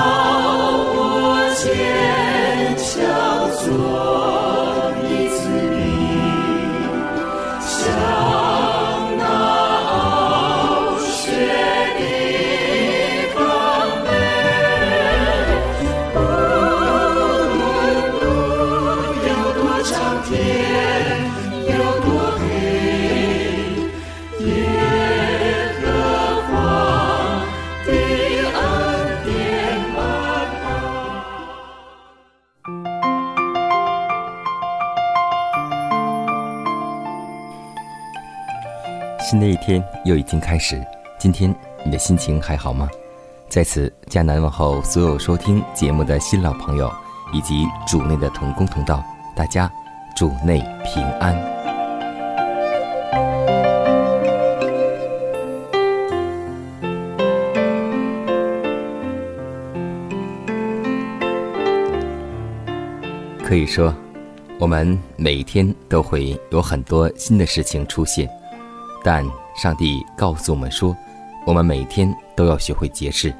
靠我坚强做。新的一天又已经开始，今天你的心情还好吗？在此，迦南问候所有收听节目的新老朋友，以及主内的同工同道，大家主内平安。可以说，我们每一天都会有很多新的事情出现。但上帝告诉我们说，我们每天都要学会节制。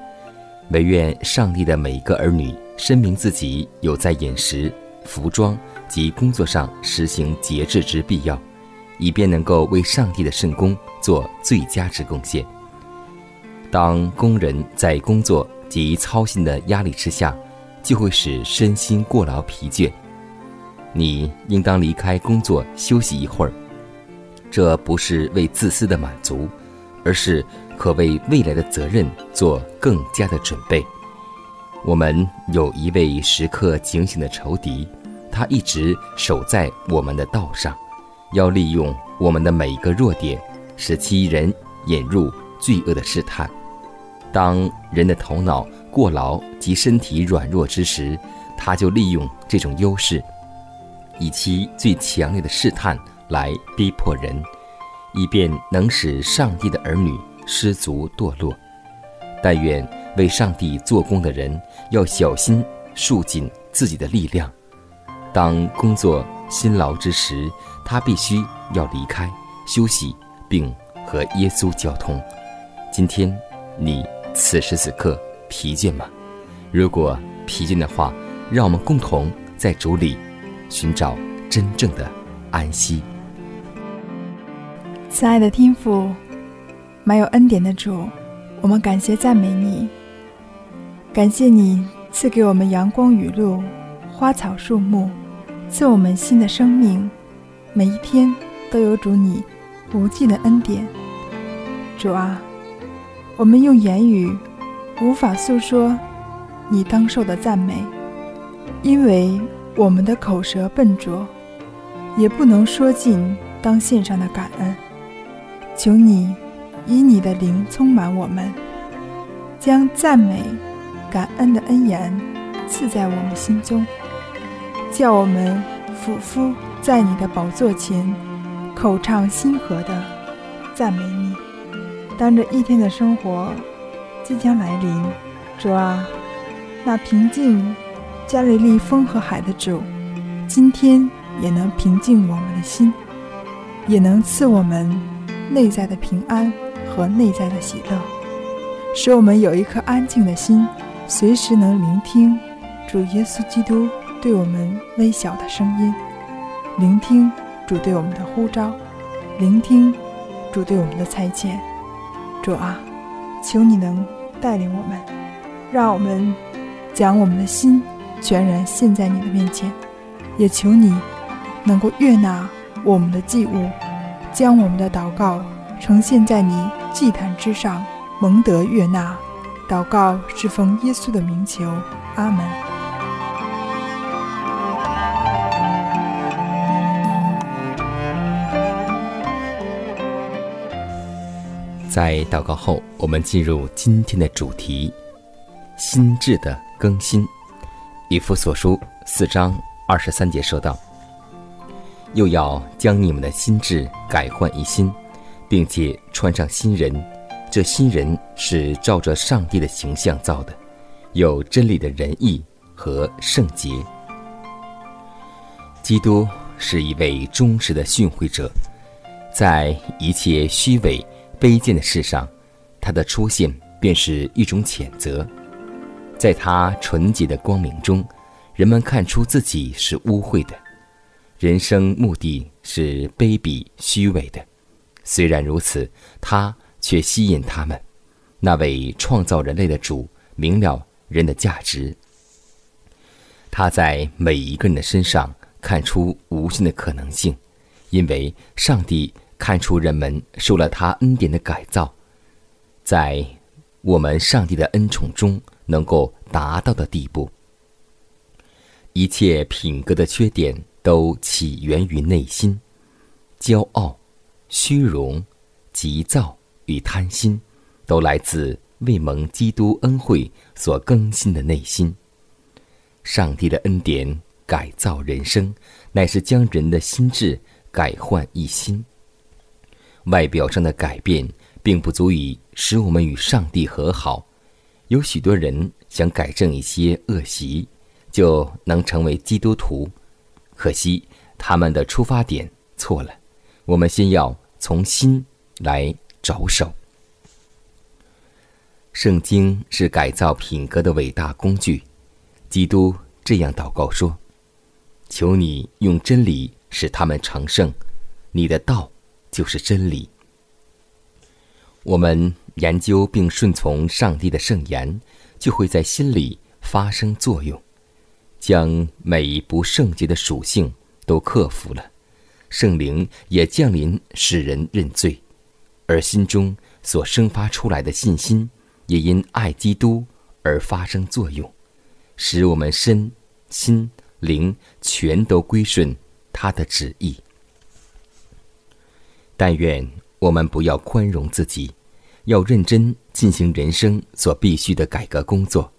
唯愿上帝的每一个儿女深明自己有在饮食、服装及工作上实行节制之必要，以便能够为上帝的圣功做最佳之贡献。当工人在工作及操心的压力之下，就会使身心过劳疲倦。你应当离开工作休息一会儿。这不是为自私的满足，而是可为未来的责任做更加的准备。我们有一位时刻警醒的仇敌，他一直守在我们的道上，要利用我们的每一个弱点，使其人引入罪恶的试探。当人的头脑过劳及身体软弱之时，他就利用这种优势，以其最强烈的试探。来逼迫人，以便能使上帝的儿女失足堕落。但愿为上帝做工的人要小心束紧自己的力量。当工作辛劳之时，他必须要离开休息，并和耶稣交通。今天你此时此刻疲倦吗？如果疲倦的话，让我们共同在主里寻找真正的安息。慈爱的天父，满有恩典的主，我们感谢赞美你，感谢你赐给我们阳光雨露、花草树木，赐我们新的生命。每一天都有主你无尽的恩典。主啊，我们用言语无法诉说你当受的赞美，因为我们的口舌笨拙，也不能说尽当献上的感恩。求你以你的灵充满我们，将赞美、感恩的恩言赐在我们心中，叫我们俯伏在你的宝座前，口唱心和的赞美你。当这一天的生活即将来临，主啊，那平静加利利风和海的主，今天也能平静我们的心，也能赐我们。内在的平安和内在的喜乐，使我们有一颗安静的心，随时能聆听主耶稣基督对我们微小的声音，聆听主对我们的呼召，聆听主对我们的差遣。主啊，求你能带领我们，让我们将我们的心全然献在你的面前，也求你能够悦纳我们的祭物。将我们的祷告呈现在你祭坛之上，蒙德悦纳。祷告是奉耶稣的名求，阿门。在祷告后，我们进入今天的主题：心智的更新。以弗所书四章二十三节说道。又要将你们的心智改换一新，并且穿上新人。这新人是照着上帝的形象造的，有真理的仁义和圣洁。”基督是一位忠实的训诲者，在一切虚伪、卑贱的事上，他的出现便是一种谴责。在他纯洁的光明中，人们看出自己是污秽的，人生目的是卑鄙虚伪的。虽然如此，他却吸引他们。那位创造人类的主明了人的价值，他在每一个人的身上。看出无限的可能性，因为上帝看出人们受了他恩典的改造，在我们上帝的恩宠中能够达到的地步。一切品格的缺点都起源于内心，骄傲、虚荣、急躁与贪心，都来自未蒙基督恩惠所更新的内心。上帝的恩典。改造人生，乃是将人的心智改换一新。外表上的改变，并不足以使我们与上帝和好。有许多人想改正一些恶习，就能成为基督徒。可惜他们的出发点错了。我们先要从心来着手。圣经是改造品格的伟大工具。基督这样祷告说。求你用真理使他们成圣，你的道就是真理。我们研究并顺从上帝的圣言，就会在心里发生作用，将每一不圣洁的属性都克服了。圣灵也降临，使人认罪，而心中所生发出来的信心，也因爱基督而发生作用，使我们身心。灵全都归顺他的旨意。但愿我们不要宽容自己，要认真进行人生所必须的改革工作。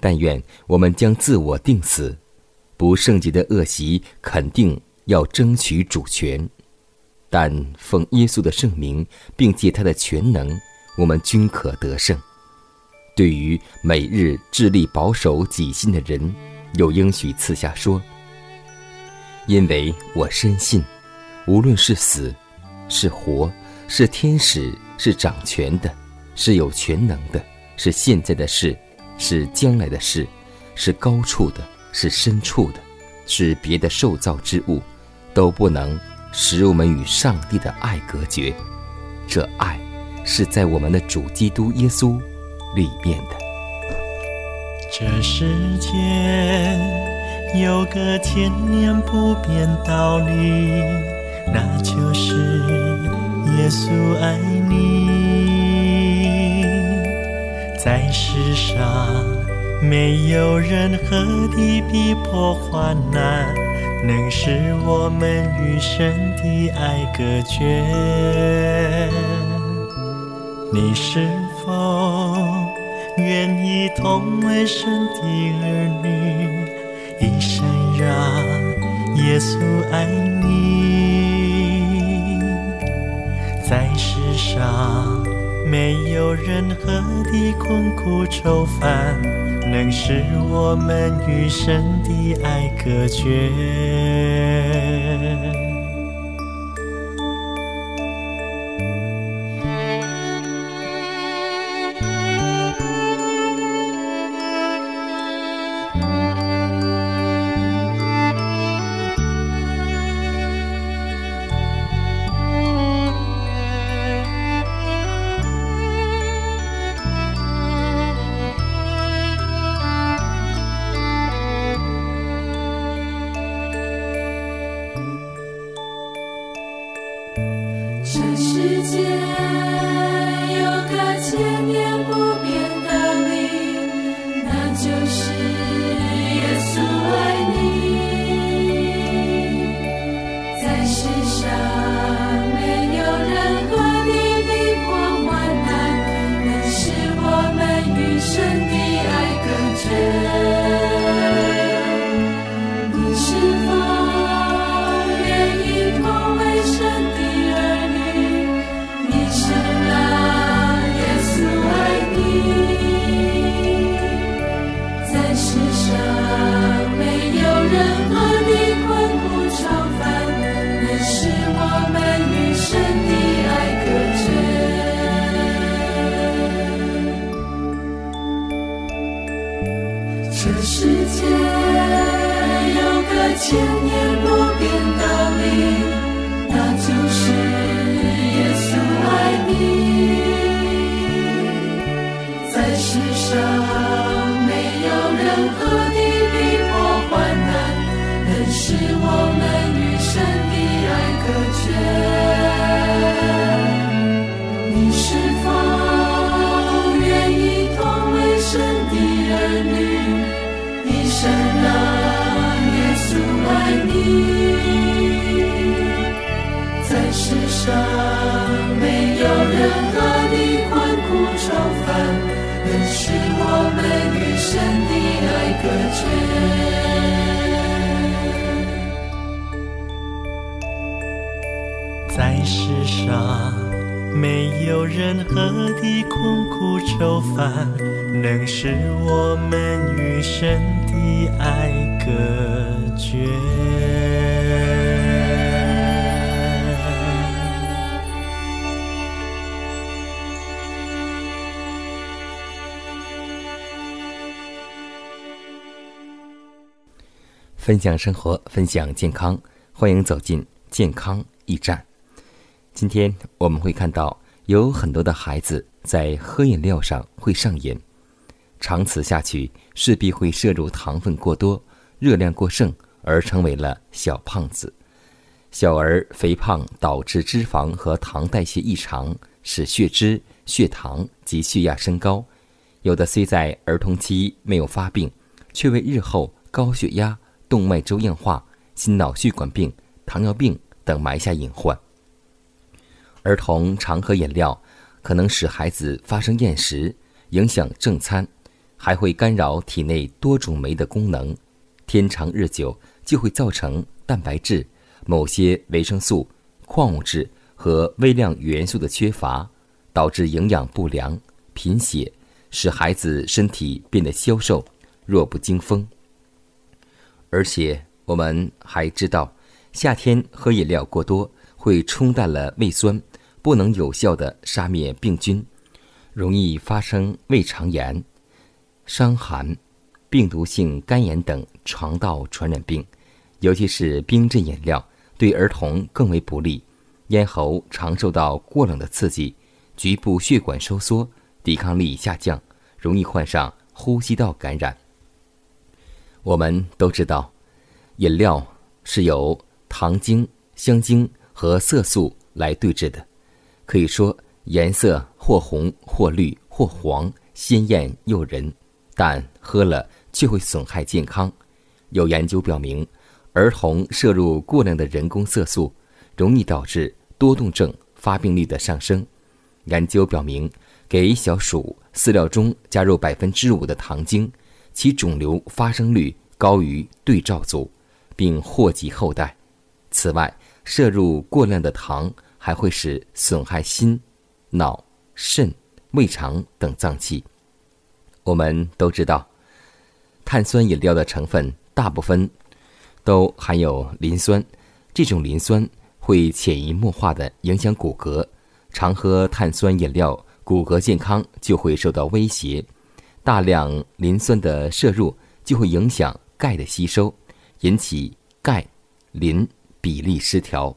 但愿我们将自我定死，不圣洁的恶习肯定要争取主权。但奉耶稣的圣名，并借他的全能，我们均可得胜。对于每日致力保守己心的人。有应许赐下说：“因为我深信，无论是死，是活，是天使，是掌权的，是有全能的，是现在的事，是将来的事，是高处的，是深处的，是别的受造之物，都不能使我们与上帝的爱隔绝。这爱是在我们的主基督耶稣里面的。”这世间有个千年不变道理，那就是耶稣爱你。在世上没有任何的逼迫患难，能使我们与神的爱隔绝。你是否？愿意同为神的儿女，一生让耶稣爱你。在世上没有任何的困苦愁烦，能使我们与神的爱隔绝。这世界有个千年不变道理那就是耶稣爱你。在世上没有任何在世上没有任何的困苦愁烦，能使我们与神爱隔绝。分享生活，分享健康，欢迎走进健康驿站。今天我们会看到，有很多的孩子在喝饮料上会上瘾，长此下去势必会摄入糖分过多、热量过剩，而成为了小胖子。小儿肥胖导致脂肪和糖代谢异常，使血脂、血糖及血压升高。有的虽在儿童期没有发病，却为日后高血压。动脉粥样化、心脑血管病、糖尿病等埋下隐患。儿童常喝饮料，可能使孩子发生厌食，影响正餐，还会干扰体内多种酶的功能。天长日久，就会造成蛋白质、某些维生素、矿物质和微量元素的缺乏，导致营养不良、贫血，使孩子身体变得消瘦、弱不禁风。而且我们还知道，夏天喝饮料过多会冲淡了胃酸，不能有效的杀灭病菌，容易发生胃肠炎、伤寒、病毒性肝炎等肠道传染病。尤其是冰镇饮料对儿童更为不利，咽喉常受到过冷的刺激，局部血管收缩，抵抗力下降，容易患上呼吸道感染。我们都知道，饮料是由糖精、香精和色素来对制的，可以说颜色或红或绿或黄，鲜艳诱人，但喝了却会损害健康。有研究表明，儿童摄入过量的人工色素，容易导致多动症发病率的上升。研究表明，给小鼠饲料中加入百分之五的糖精。其肿瘤发生率高于对照组，并祸及后代。此外，摄入过量的糖还会使损害心、脑、肾、胃肠等脏器。我们都知道，碳酸饮料的成分大部分都含有磷酸，这种磷酸会潜移默化地影响骨骼。常喝碳酸饮料，骨骼健康就会受到威胁。大量磷酸的摄入就会影响钙的吸收，引起钙磷比例失调。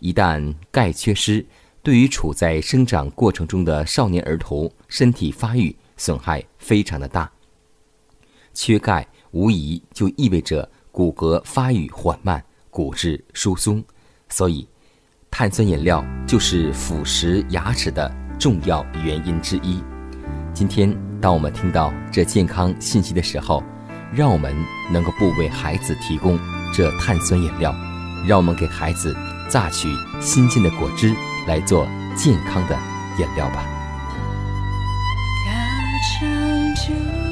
一旦钙缺失，对于处在生长过程中的少年儿童身体发育损害非常的大。缺钙无疑就意味着骨骼发育缓慢、骨质疏松，所以碳酸饮料就是腐蚀牙齿的重要原因之一。今天。当我们听到这健康信息的时候，让我们能够不为孩子提供这碳酸饮料，让我们给孩子榨取新鲜的果汁来做健康的饮料吧。我。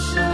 show.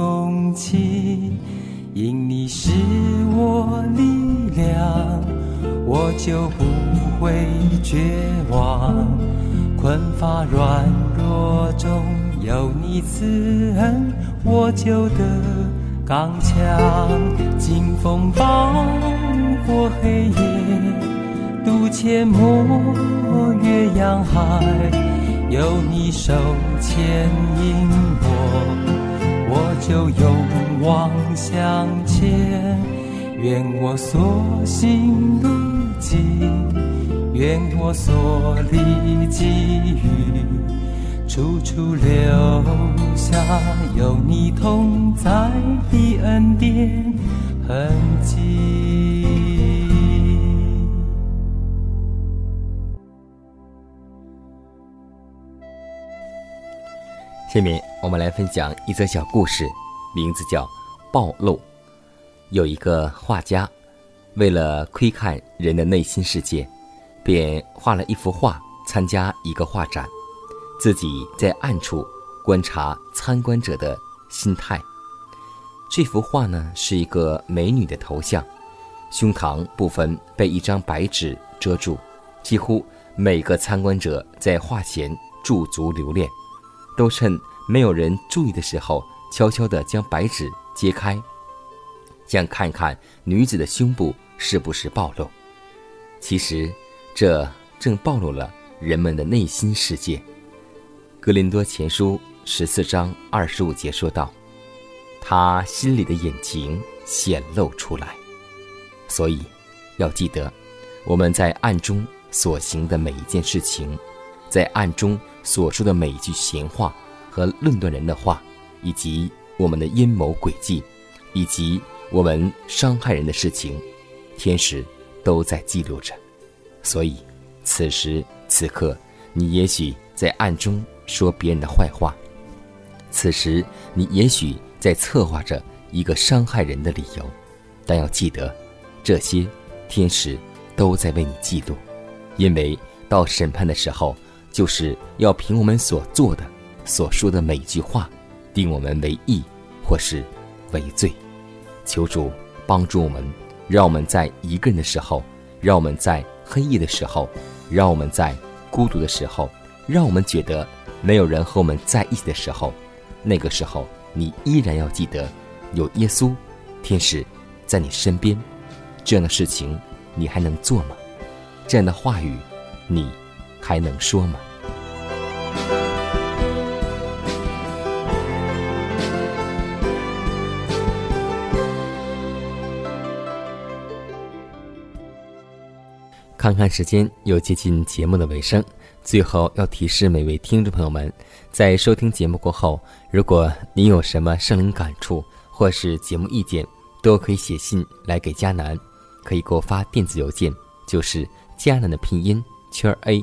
共情，因你是我力量，我就不会绝望。困乏软弱中有你慈恩，我就得刚强。经风暴过黑夜，渡阡陌越洋海，有你手牵引我。我就勇往向前，愿我所行路径，愿我所立给予，处处留下有你同在的恩典痕迹。下面我们来分享一则小故事，名字叫《暴露》。有一个画家，为了窥看人的内心世界，便画了一幅画参加一个画展，自己在暗处观察参观者的心态。这幅画呢是一个美女的头像，胸膛部分被一张白纸遮住，几乎每个参观者在画前驻足留恋。都趁没有人注意的时候，悄悄地将白纸揭开，想看看女子的胸部是不是暴露。其实，这正暴露了人们的内心世界。格林多前书十四章二十五节说道：“他心里的眼睛显露出来。”所以，要记得我们在暗中所行的每一件事情，在暗中所说的每一句闲话和论断人的话，以及我们的阴谋诡计，以及我们伤害人的事情，天使都在记录着。所以，此时此刻，你也许在暗中说别人的坏话；此时，你也许在策划着一个伤害人的理由。但要记得，这些天使都在为你记录，因为到审判的时候，就是要凭我们所做的、所说的每一句话，定我们为义或是为罪。求主帮助我们，让我们在一个人的时候，让我们在。黑夜的时候，让我们在孤独的时候，让我们觉得没有人和我们在一起的时候，那个时候你依然要记得有耶稣、天使在你身边。这样的事情你还能做吗？这样的话语你还能说吗？看看时间，又接近节目的尾声。最后要提示每位听众朋友们，在收听节目过后，如果您有什么圣灵感触或是节目意见，都可以写信来给迦南，可以给我发电子邮件，就是迦南的拼音圈 a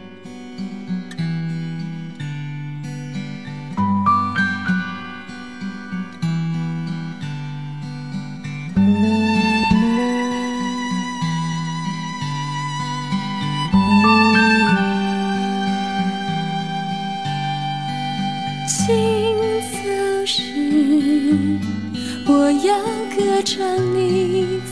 我要歌唱你。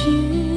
去